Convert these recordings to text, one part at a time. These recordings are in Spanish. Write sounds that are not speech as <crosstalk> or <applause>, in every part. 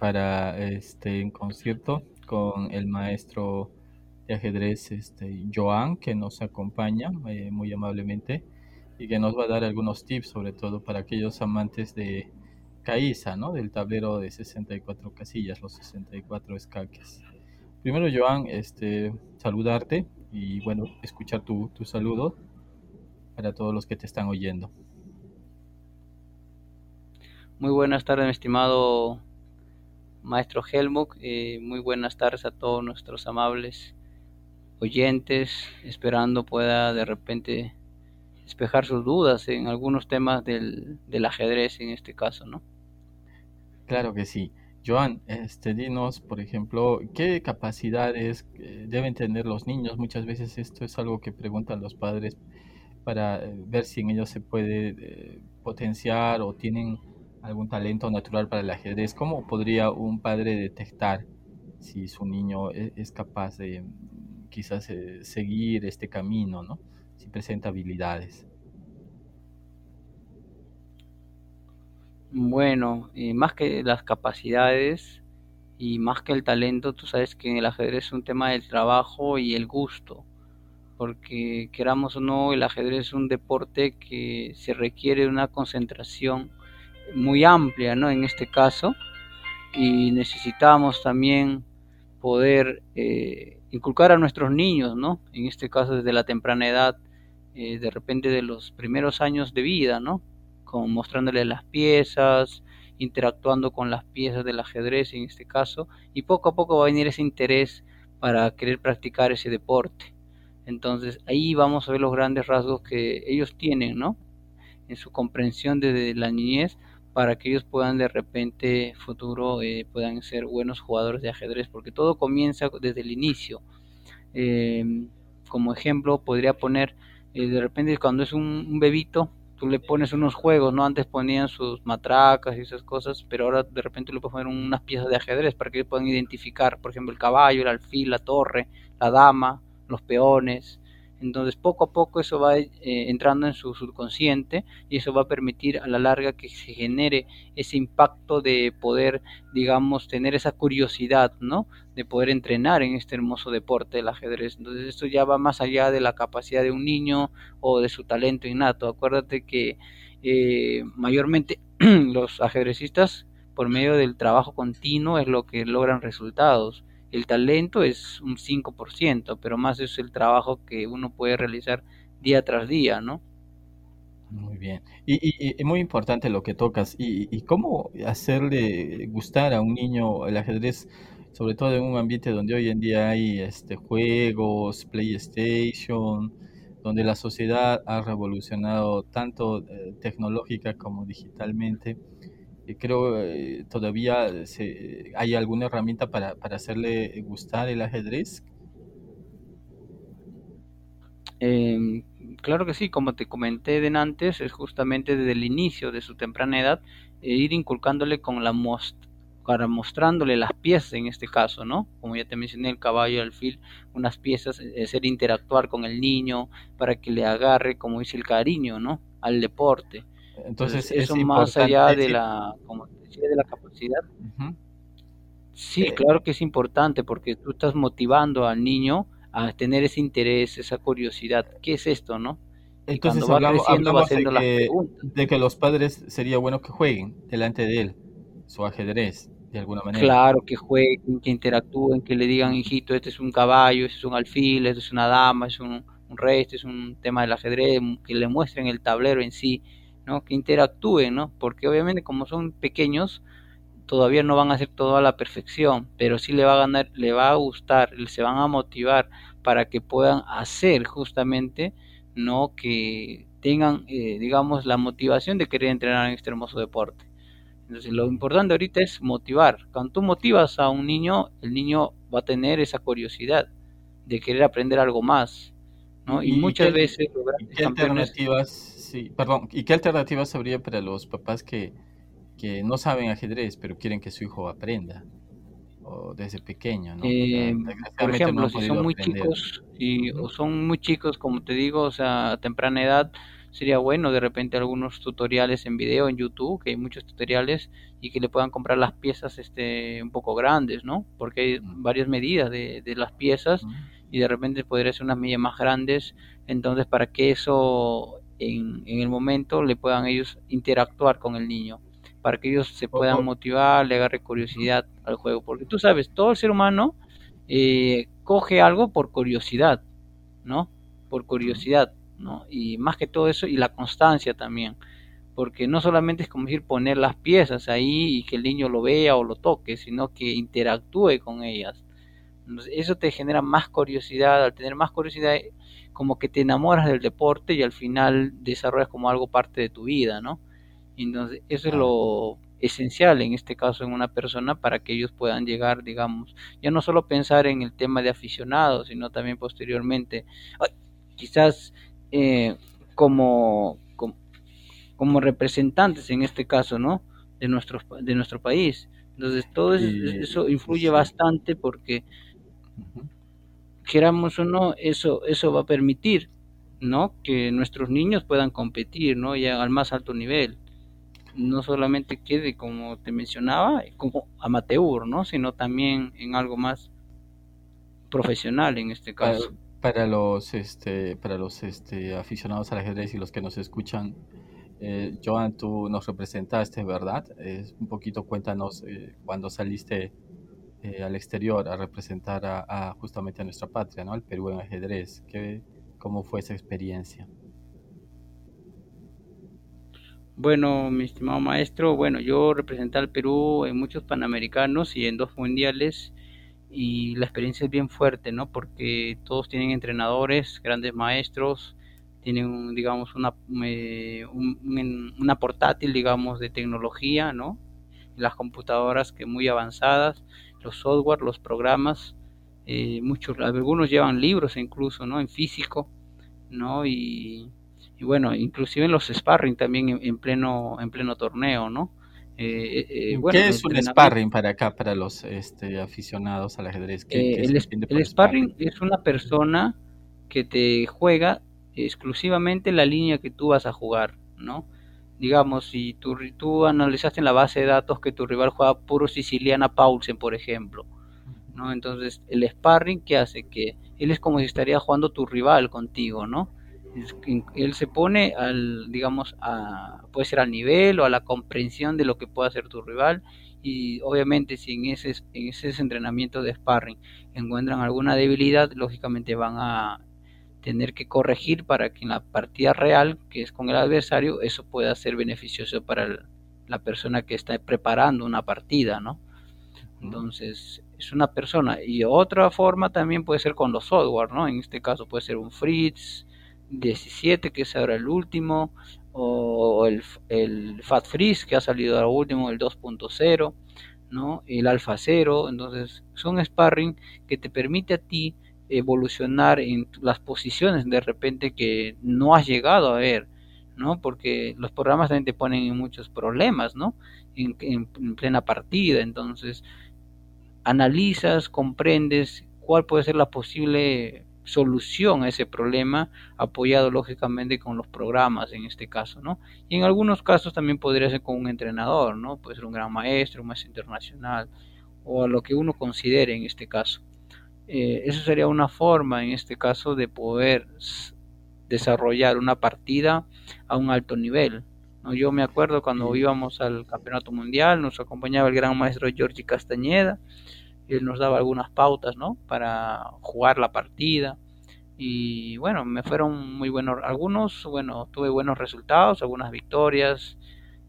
para este un concierto con el maestro de ajedrez este, Joan, que nos acompaña eh, muy amablemente y que nos va a dar algunos tips, sobre todo para aquellos amantes de Caiza, ¿no? Del tablero de 64 casillas, los 64 escaques. Primero, Joan, este, saludarte y bueno, escuchar tu, tu saludo para todos los que te están oyendo. Muy buenas tardes, mi estimado maestro Helmut. Eh, muy buenas tardes a todos nuestros amables oyentes. Esperando pueda de repente despejar sus dudas en algunos temas del, del ajedrez en este caso, ¿no? Claro que sí. Joan, este, dinos, por ejemplo, ¿qué capacidades eh, deben tener los niños? Muchas veces esto es algo que preguntan los padres para eh, ver si en ellos se puede eh, potenciar o tienen algún talento natural para el ajedrez. ¿Cómo podría un padre detectar si su niño e-, es, capaz de quizás seguir este camino, ¿no? Si presenta habilidades. Bueno, más que las capacidades y más que el talento, tú sabes que el ajedrez es un tema del trabajo y el gusto, porque queramos o no, el ajedrez es un deporte que se requiere una concentración muy amplia, ¿no? En este caso, y necesitamos también poder eh, inculcar a nuestros niños, ¿no? En este caso desde la temprana edad, eh, de repente de los primeros años de vida, ¿no? como mostrándole las piezas, interactuando con las piezas del ajedrez en este caso, y poco a poco va a venir ese interés para querer practicar ese deporte. Entonces ahí vamos a ver los grandes rasgos que ellos tienen, ¿no? En su comprensión desde la niñez para que ellos puedan de repente futuro eh, puedan ser buenos jugadores de ajedrez, porque todo comienza desde el inicio. Eh, como ejemplo podría poner eh, de repente cuando es un, un bebito tú le pones unos juegos, ¿no? Antes ponían sus matracas y esas cosas, pero ahora de repente le puedes poner unas piezas de ajedrez para que ellos puedan identificar, por ejemplo, el caballo, el alfil, la torre, la dama, los peones, entonces poco a poco eso va eh, entrando en su subconsciente y eso va a permitir a la larga que se genere ese impacto de poder, digamos, tener esa curiosidad, ¿no? De poder entrenar en este hermoso deporte del ajedrez. Entonces esto ya va más allá de la capacidad de un niño o de su talento innato. Acuérdate que eh, mayormente <clears throat> los ajedrecistas por medio del trabajo continuo es lo que logran resultados el talento es un 5%, pero más es el trabajo que uno puede realizar día tras día, ¿no? Muy bien. Y, y, muy importante lo que tocas. Y, y, cómo hacerle gustar a un niño el ajedrez, sobre todo en un ambiente donde hoy en día hay este, juegos, PlayStation, donde la sociedad ha revolucionado tanto eh, tecnológica como digitalmente creo eh, todavía se, hay alguna herramienta para, para, hacerle gustar el ajedrez. Em, claro que sí, como te comenté de antes, es justamente desde el inicio de su temprana edad e ir inculcándole con la most para mostrándole las piezas en este caso, ¿no? Como ya te mencioné, el caballo, el alfil, unas piezas, hacer interactuar con el niño para que le agarre, como dice, el cariño, ¿no? Al deporte. Entonces, eso más allá de la, como decía, de la capacidad. Sí, eh, claro que es importante porque tú estás motivando al niño a tener ese interés, esa curiosidad. ¿Qué es esto, no? Entonces va creciendo va haciendo de, que, de que los padres sería bueno que jueguen delante de él su ajedrez de alguna manera. Claro, que jueguen, que interactúen, que le digan, hijito, este es un caballo, este es un alfil, este es una dama, este es un, un rey, este es un tema del ajedrez, que le muestren el tablero en sí que interactúen, ¿no? Porque obviamente como son pequeños, todavía no van a hacer todo a la perfección, pero sí le va a ganar, le va a gustar, se van a motivar para que puedan hacer justamente, ¿no? Que tengan, eh, digamos, la motivación de querer entrenar en este hermoso deporte. Entonces, lo importante ahorita es motivar. Cuando tú motivas a un niño, el niño va a tener esa curiosidad de querer aprender algo más, ¿no? Y, muchas veces ¿qué alternativas Sí, perdón. ¿Y qué alternativas habría para los papás que, que no saben ajedrez, pero quieren que su hijo aprenda? O desde pequeño, ¿no? Eh, por ejemplo, si son muy chicos y, o son muy chicos, como te digo, o sea, a temprana edad, sería bueno de repente algunos tutoriales en video en YouTube, que hay muchos tutoriales y que le puedan comprar las piezas este un poco grandes, ¿no? Porque hay varias medidas de, de las piezas y de repente podría ser unas medidas más grandes, entonces para que eso en, en el momento le puedan ellos interactuar con el niño para que ellos se puedan motivar, le agarre curiosidad al juego, porque tú sabes, todo el ser humano eh, coge algo por curiosidad, ¿no? Por curiosidad, ¿no? Y más que todo eso, y la constancia también, porque no solamente es como decir poner las piezas ahí y que el niño lo vea o lo toque, sino que interactúe con ellas. Eso te genera más curiosidad, al tener más curiosidad, como que te enamoras del deporte y al final desarrollas como algo parte de tu vida, ¿no? Entonces, eso es lo esencial en este caso en una persona para que ellos puedan llegar, digamos, ya no solo pensar en el tema de aficionados, sino también posteriormente, quizás eh, como, como, representantes en este caso, ¿no? De nuestro, de nuestro país. Entonces, todo eso, influye bastante porque, queramos o no, eso, eso va a permitir, ¿no? Que nuestros niños puedan competir, ¿no? Ya al más alto nivel no solamente quede, como te mencionaba, como amateur, ¿no? Sino también en algo más profesional en este caso. Para, los este para los este aficionados al ajedrez y los que nos escuchan, eh, Joan, tú nos representaste, ¿verdad? un poquito cuéntanos eh, cuando saliste eh, al exterior a representar a, justamente a nuestra patria, ¿no? Al Perú en ajedrez. ¿Qué, ¿Cómo fue esa experiencia? Bueno, mi estimado maestro, bueno, yo representé al Perú en muchos panamericanos y en dos mundiales y la experiencia es bien fuerte, ¿no? Porque todos tienen entrenadores, grandes maestros, tienen, digamos, una, eh, una portátil, digamos, de tecnología, ¿no? Las computadoras que muy avanzadas, los software, los programas, eh, muchos, algunos llevan libros incluso, ¿no? En físico, ¿no? Y y bueno, inclusive en los sparring también en, pleno en pleno torneo, ¿no? Eh, eh, eh, ¿Qué es un sparring para acá, para los este, aficionados al ajedrez? el, sparring, es una persona que te juega exclusivamente la línea que tú vas a jugar, ¿no? Digamos, si tú, tú analizaste en la base de datos que tu rival juega puro siciliana Paulsen, por ejemplo, ¿no? Entonces, el sparring, ¿qué hace? Que él es como si estaría jugando tu rival contigo, ¿no? él se pone al, digamos, a, puede ser al nivel o a la comprensión de lo que puede hacer tu rival y obviamente si en ese, en ese entrenamiento de sparring encuentran alguna debilidad, lógicamente van a tener que corregir para que en la partida real, que es con el adversario, eso pueda ser beneficioso para la persona que está preparando una partida, ¿no? Entonces, es una persona. Y otra forma también puede ser con los software, ¿no? En este caso puede ser un Fritz, 17, que es ahora el último, o el, el Fat Freeze, que ha salido ahora último, el 2.0, ¿no? el Alpha 0. Entonces, son sparring que te permite a ti evolucionar en las posiciones de repente que no has llegado a ver, ¿no? Porque los programas también te ponen en muchos problemas, ¿no? En, en plena partida. Entonces, analizas, comprendes cuál puede ser la posible solución a ese problema, apoyado lógicamente con los programas en este caso, ¿no? Y en algunos casos también podría ser con un entrenador, ¿no? Puede ser un gran maestro, un maestro internacional, o a lo que uno considere en este caso. Eh, eso sería una forma en este caso de poder desarrollar una partida a un alto nivel. ¿no? Yo me acuerdo cuando íbamos al campeonato mundial, nos acompañaba el gran maestro Giorgi Castañeda, él nos daba algunas pautas, ¿no? Para jugar la partida. Y bueno, me fueron muy buenos. Algunos, bueno, tuve buenos resultados, algunas victorias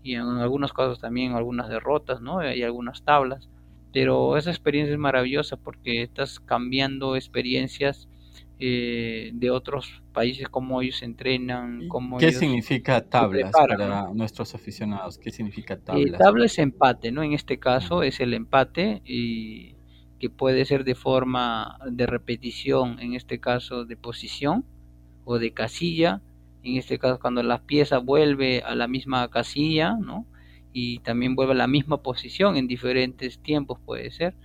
y en algunos casos también algunas derrotas, ¿no? Y algunas tablas. Pero esa experiencia es maravillosa porque estás cambiando experiencias eh, de otros países, cómo ellos entrenan, cómo ¿Qué significa tablas para nuestros aficionados? ¿Qué significa eh, tablas? tabla es empate, ¿no? En este caso es el empate y que puede ser de forma de repetición, en este caso de posición o de casilla, en este caso cuando la pieza vuelve a la misma casilla, ¿no? Y también vuelve a la misma posición en diferentes tiempos puede ser.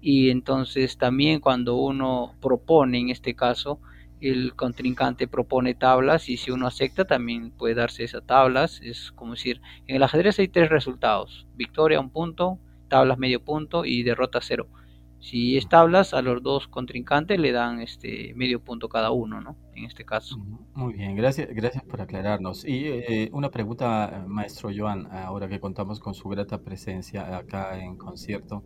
Y entonces también cuando uno propone, en este caso, el contrincante propone tablas y si uno acepta también puede darse esas tablas. Es como decir, en el ajedrez hay tres resultados, victoria un punto, tablas medio punto y derrota cero. Si es tablas, a los dos contrincantes le dan este medio punto cada uno, ¿no? En este caso. Muy bien, gracias, gracias por aclararnos. Y eh, una pregunta, maestro Joan, ahora que contamos con su grata presencia acá en concierto.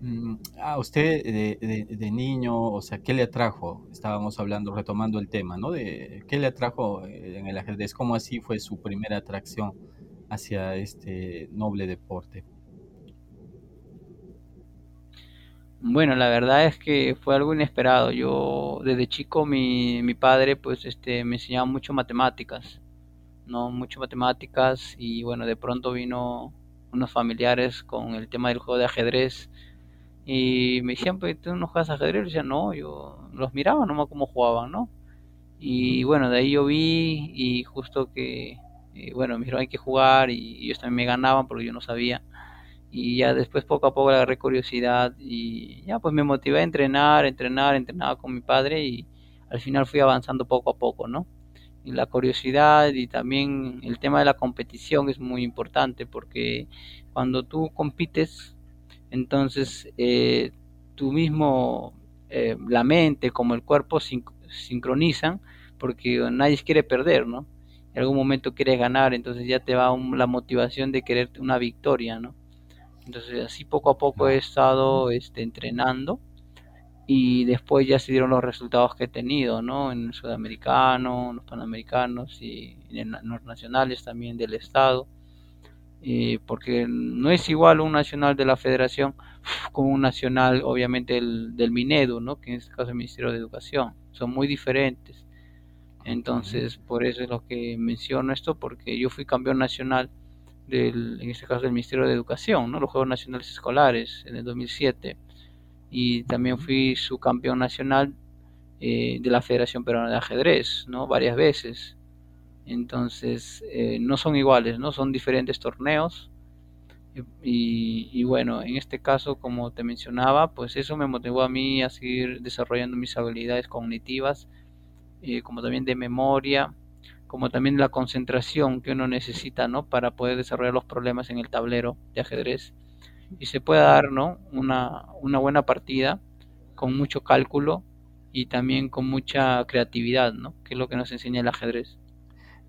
Mm, a usted de, niño, o sea, ¿qué le atrajo? Estábamos hablando, retomando el tema, ¿no? De qué le atrajo eh, en el ajedrez, cómo así fue su primera atracción hacia este noble deporte. Bueno, la verdad es que fue algo inesperado. Yo desde chico mi, mi padre pues este me enseñaba mucho matemáticas, no mucho matemáticas y bueno, de pronto vino unos familiares con el tema del juego de ajedrez y me decían, pues tú no juegas ajedrez, yo decía, no, yo los miraba nomás cómo jugaban, ¿no? Y bueno, de ahí yo vi y justo que, eh, bueno, me dijeron hay que jugar y ellos también me ganaban porque yo no sabía. Y ya después poco a poco le agarré curiosidad y ya pues me motivé a entrenar, entrenar, entrenaba con mi padre y al final fui avanzando poco a poco, ¿no? Y la curiosidad y también el tema de la competición es muy importante porque cuando tú compites entonces, eh, tú mismo, eh, la mente como el cuerpo sincronizan porque nadie quiere perder, ¿no? En algún momento quieres ganar, entonces ya te va la motivación de querer una victoria, ¿no? Entonces así poco a poco he estado este, entrenando y después ya se dieron los resultados que he tenido, ¿no? En el sudamericano, en los panamericanos y en los nacionales también del estado porque no es igual un nacional de la federación como un nacional obviamente el, del Minedu, ¿no? que en este caso es el Ministerio de Educación, son muy diferentes. Entonces, por eso es lo que menciono esto, porque yo fui campeón nacional del, en este caso del Ministerio de Educación, ¿no? los Juegos Nacionales Escolares en el 2007, y también fui subcampeón nacional eh, de la Federación Peruana de Ajedrez, ¿no? varias veces. Entonces, eh, no son iguales, ¿no? Son diferentes torneos. Y, bueno, en este caso, como te mencionaba, pues eso me motivó a mí a seguir desarrollando mis habilidades cognitivas, eh, como también de memoria, como también la concentración que uno necesita, ¿no? Para poder desarrollar los problemas en el tablero de ajedrez. Y se puede dar, ¿no? Una, una buena partida con mucho cálculo y también con mucha creatividad, ¿no? Que es lo que nos enseña el ajedrez.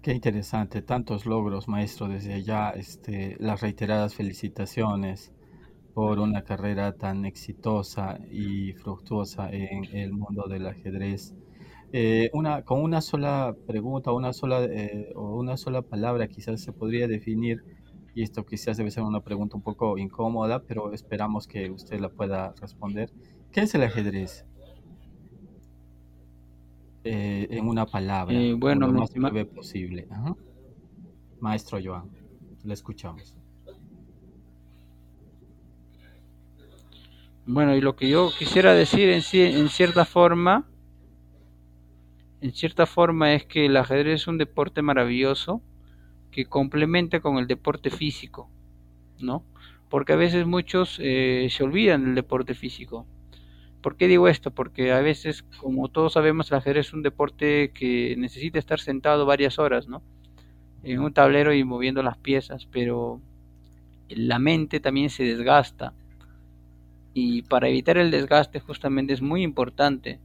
Qué interesante, tantos logros, maestro, desde allá, este, las reiteradas felicitaciones por una carrera tan exitosa y fructuosa en el mundo del ajedrez. Eh, una, con una sola pregunta, una sola, eh, o una sola palabra quizás se podría definir, y esto quizás debe ser una pregunta un poco incómoda, pero esperamos que usted la pueda responder. ¿Qué es el ajedrez? Eh, en una palabra, bueno, lo más breve posible. Maestro Joan, le escuchamos. Bueno, y lo que yo quisiera decir en, en cierta forma, en cierta forma es que el ajedrez es un deporte maravilloso que complementa con el deporte físico, ¿no? Porque a veces muchos eh, se olvidan del deporte físico ¿Por qué digo esto? Porque a veces, como todos sabemos, el ajedrez es un deporte que necesita estar sentado varias horas, ¿no? En un tablero y moviendo las piezas, pero la mente también se desgasta. Y para evitar el desgaste justamente es muy importante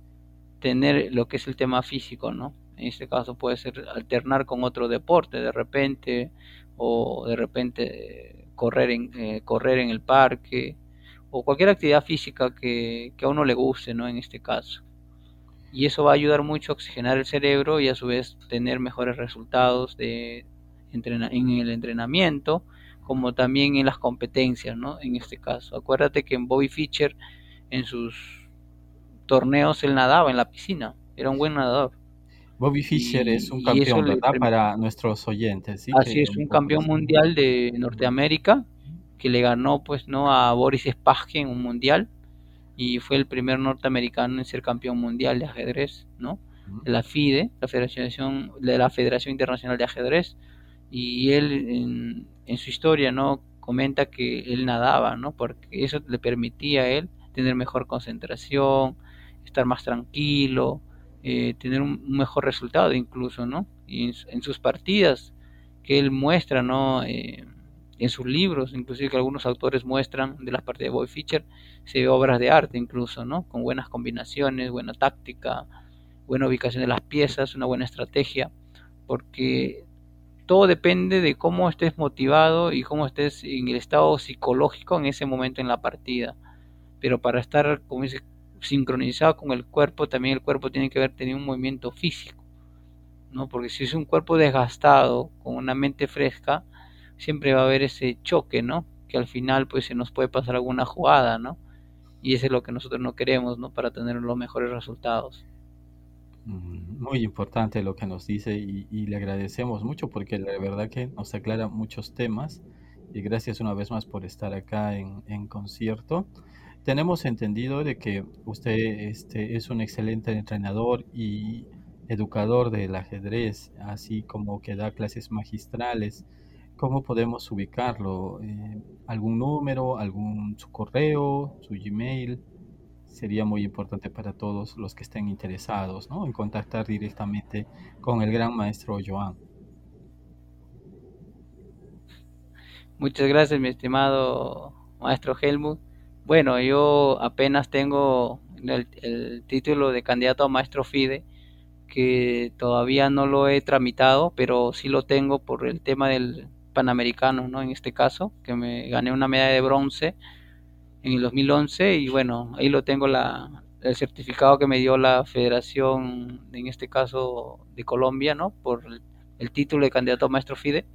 tener lo que es el tema físico, ¿no? En este caso puede ser alternar con otro deporte de repente o de repente correr en, eh, correr en el parque o cualquier actividad física que, a uno le guste, ¿no? En este caso. Y eso va a ayudar mucho a oxigenar el cerebro y a su vez tener mejores resultados de en el entrenamiento, como también en las competencias, ¿no? En este caso. Acuérdate que en Bobby Fischer, en sus torneos, él nadaba en la piscina. Era un buen nadador. Bobby Fischer es un campeón, ¿verdad? Para nuestros oyentes. ¿sí? Así es, un campeón mundial de Norteamérica que le ganó pues no a Boris Spassky en un mundial y fue el primer norteamericano en ser campeón mundial de ajedrez, ¿no? De la FIDE, la Federación de la Federación Internacional de Ajedrez y él en, su historia, ¿no? comenta que él nadaba, ¿no? Porque eso le permitía a él tener mejor concentración, estar más tranquilo eh, tener un mejor resultado incluso, ¿no? Y en, sus partidas que él muestra, ¿no? Eh, en sus libros, inclusive que algunos autores muestran de las partidas de Boy Fischer, se ve obras de arte incluso, ¿no? Con buenas combinaciones, buena táctica, buena ubicación de las piezas, una buena estrategia, porque todo depende de cómo estés motivado y cómo estés en el estado psicológico en ese momento en la partida. Pero para estar, como dice, sincronizado con el cuerpo, también el cuerpo tiene que haber tenido un movimiento físico, ¿no? Porque si es un cuerpo desgastado, con una mente fresca, siempre va a haber ese choque, ¿no? Que al final pues se nos puede pasar alguna jugada, ¿no? Y eso es lo que nosotros no queremos, ¿no? Para tener los mejores resultados. Mm, muy importante lo que nos dice y, le agradecemos mucho porque la verdad que nos aclara muchos temas y gracias una vez más por estar acá en, en concierto. Tenemos entendido de que usted este, es un excelente entrenador y educador del ajedrez, así como que da clases magistrales. ¿Cómo podemos ubicarlo? Eh, ¿Algún número, algún su correo, su Gmail? Sería muy importante para todos los que estén interesados ¿no? en contactar directamente con el gran maestro Joan. Muchas gracias, mi estimado maestro Helmut. Bueno, yo apenas tengo el, el título de candidato a maestro FIDE, que todavía no lo he tramitado, pero sí lo tengo por el tema del Panamericano, ¿no? En este caso, que me gané una medalla de bronce en el 2011 y bueno, ahí lo tengo la, el certificado que me dio la Federación, en este caso de Colombia, ¿no? Por el, título de candidato a maestro FIDE.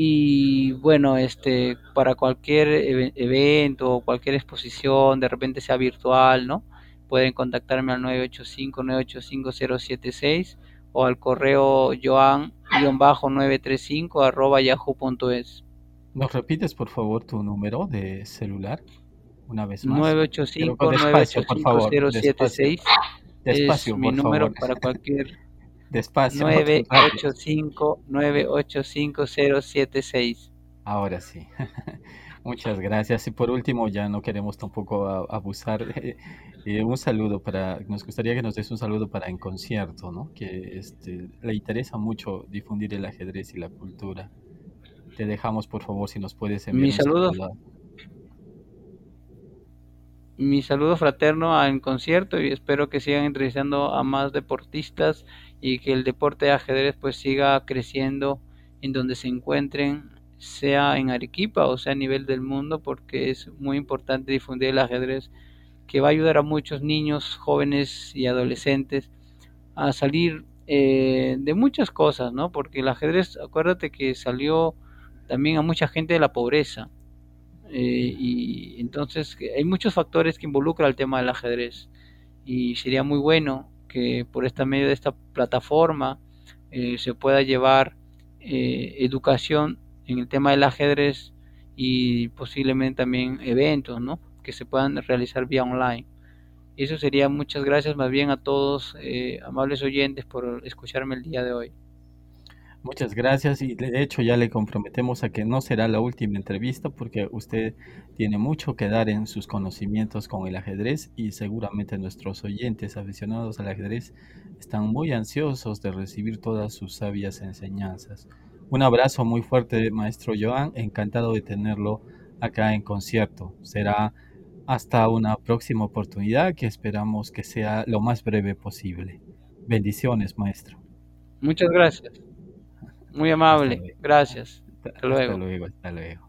Y bueno, este, para cualquier evento o cualquier exposición, de repente sea virtual, ¿no? Pueden contactarme al 985-985-076 o al correo joan-935 arroba yahoo.es. ¿Nos repites por favor tu número de celular? Una vez más. 985-985-076 es mi número para cualquier... Despacio. 985-985-076. Ahora sí. <laughs> Muchas gracias. Y por último, ya no queremos tampoco abusar. Eh, un saludo para, nos gustaría que nos des un saludo para En Concierto, ¿no? Que este, le interesa mucho difundir el ajedrez y la cultura. Te dejamos, por favor, si nos puedes enviar. Mi saludo. Mi saludo fraterno En Concierto y espero que sigan entrevistando a más deportistas y que el deporte de ajedrez pues siga creciendo en donde se encuentren sea en Arequipa o sea a nivel del mundo porque es muy importante difundir el ajedrez que va a ayudar a muchos niños, jóvenes y adolescentes a salir eh, de muchas cosas, ¿no? Porque el ajedrez, acuérdate que salió también a mucha gente de la pobreza. Eh, y entonces hay muchos factores que involucran el tema del ajedrez. Y sería muy bueno que por esta medio de esta plataforma eh, se pueda llevar educación en el tema del ajedrez y posiblemente también eventos, ¿no? que se puedan realizar vía online. Eso sería muchas gracias más bien a todos, eh, amables oyentes, por escucharme el día de hoy. Muchas gracias y de hecho ya le comprometemos a que no será la última entrevista porque usted tiene mucho que dar en sus conocimientos con el ajedrez y seguramente nuestros oyentes aficionados al ajedrez están muy ansiosos de recibir todas sus sabias enseñanzas. Un abrazo muy fuerte, maestro Joan, encantado de tenerlo acá en concierto. Será hasta una próxima oportunidad que esperamos que sea lo más breve posible. Bendiciones, maestro. Muchas gracias. Muy amable. Gracias. Hasta, luego. Hasta luego. Hasta luego.